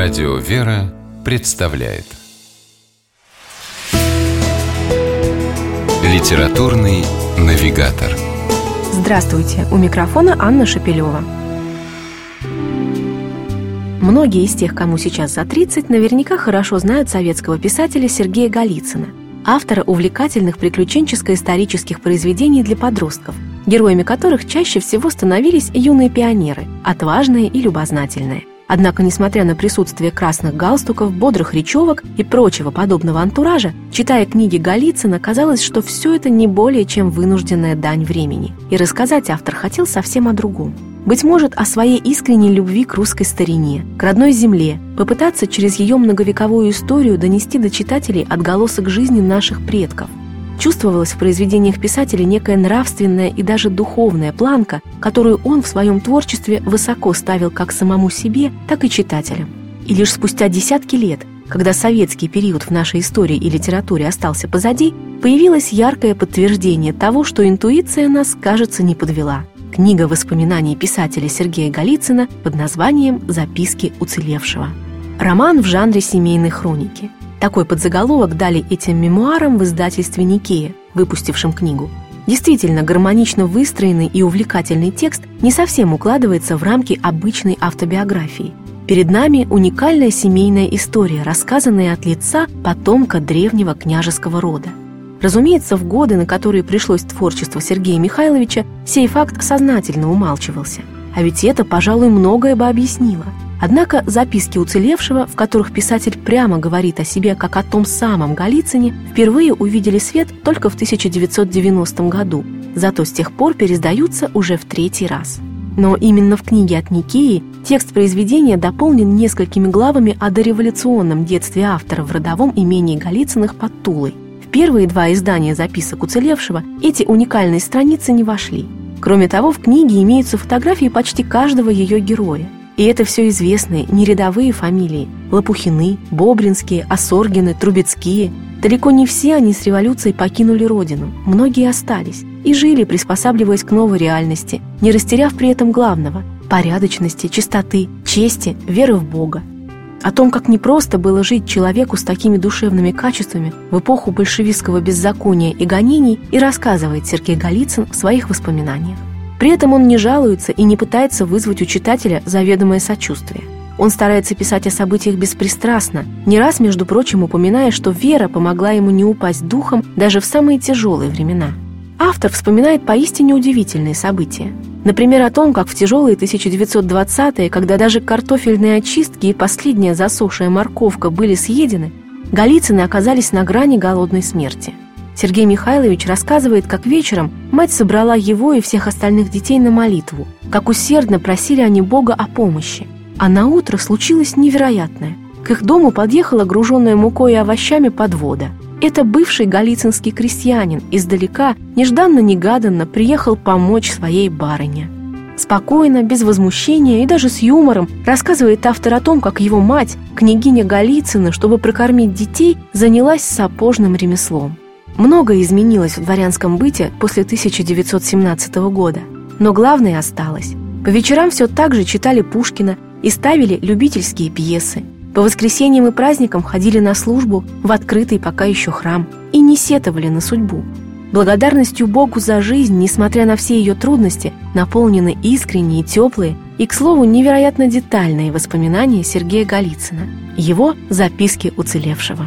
Радио «Вера» представляет Литературный навигатор Здравствуйте! У микрофона Анна Шапилева. Многие из тех, кому сейчас за 30, наверняка хорошо знают советского писателя Сергея Голицына, автора увлекательных приключенческо-исторических произведений для подростков, героями которых чаще всего становились юные пионеры, отважные и любознательные – Однако, несмотря на присутствие красных галстуков, бодрых речевок и прочего подобного антуража, читая книги Голицына, казалось, что все это не более чем вынужденная дань времени. И рассказать автор хотел совсем о другом. Быть может, о своей искренней любви к русской старине, к родной земле, попытаться через ее многовековую историю донести до читателей отголосок жизни наших предков – Чувствовалась в произведениях писателя некая нравственная и даже духовная планка, которую он в своем творчестве высоко ставил как самому себе, так и читателям. И лишь спустя десятки лет, когда советский период в нашей истории и литературе остался позади, появилось яркое подтверждение того, что интуиция нас, кажется, не подвела. Книга воспоминаний писателя Сергея Голицына под названием «Записки уцелевшего». Роман в жанре семейной хроники – такой подзаголовок дали этим мемуарам в издательстве «Никея», выпустившем книгу. Действительно, гармонично выстроенный и увлекательный текст не совсем укладывается в рамки обычной автобиографии. Перед нами уникальная семейная история, рассказанная от лица потомка древнего княжеского рода. Разумеется, в годы, на которые пришлось творчество Сергея Михайловича, сей факт сознательно умалчивался. А ведь это, пожалуй, многое бы объяснило – Однако записки уцелевшего, в которых писатель прямо говорит о себе как о том самом Голицыне, впервые увидели свет только в 1990 году, зато с тех пор пересдаются уже в третий раз. Но именно в книге от Никеи текст произведения дополнен несколькими главами о дореволюционном детстве автора в родовом имении Голицыных под Тулой. В первые два издания записок уцелевшего эти уникальные страницы не вошли. Кроме того, в книге имеются фотографии почти каждого ее героя. И это все известные, не рядовые фамилии. Лопухины, Бобринские, Осоргины, Трубецкие. Далеко не все они с революцией покинули родину. Многие остались и жили, приспосабливаясь к новой реальности, не растеряв при этом главного – порядочности, чистоты, чести, веры в Бога. О том, как непросто было жить человеку с такими душевными качествами в эпоху большевистского беззакония и гонений, и рассказывает Сергей Голицын в своих воспоминаниях. При этом он не жалуется и не пытается вызвать у читателя заведомое сочувствие. Он старается писать о событиях беспристрастно, не раз, между прочим, упоминая, что вера помогла ему не упасть духом даже в самые тяжелые времена. Автор вспоминает поистине удивительные события. Например, о том, как в тяжелые 1920-е, когда даже картофельные очистки и последняя засохшая морковка были съедены, Голицыны оказались на грани голодной смерти – Сергей Михайлович рассказывает, как вечером мать собрала его и всех остальных детей на молитву, как усердно просили они Бога о помощи. А на утро случилось невероятное. К их дому подъехала груженная мукой и овощами подвода. Это бывший галицинский крестьянин издалека, нежданно-негаданно приехал помочь своей барыне. Спокойно, без возмущения и даже с юмором рассказывает автор о том, как его мать, княгиня Голицына, чтобы прокормить детей, занялась сапожным ремеслом. Многое изменилось в дворянском быте после 1917 года, но главное осталось. По вечерам все так же читали Пушкина и ставили любительские пьесы. По воскресеньям и праздникам ходили на службу в открытый пока еще храм и не сетовали на судьбу. Благодарностью Богу за жизнь, несмотря на все ее трудности, наполнены искренние, теплые и, к слову, невероятно детальные воспоминания Сергея Голицына, его «Записки уцелевшего».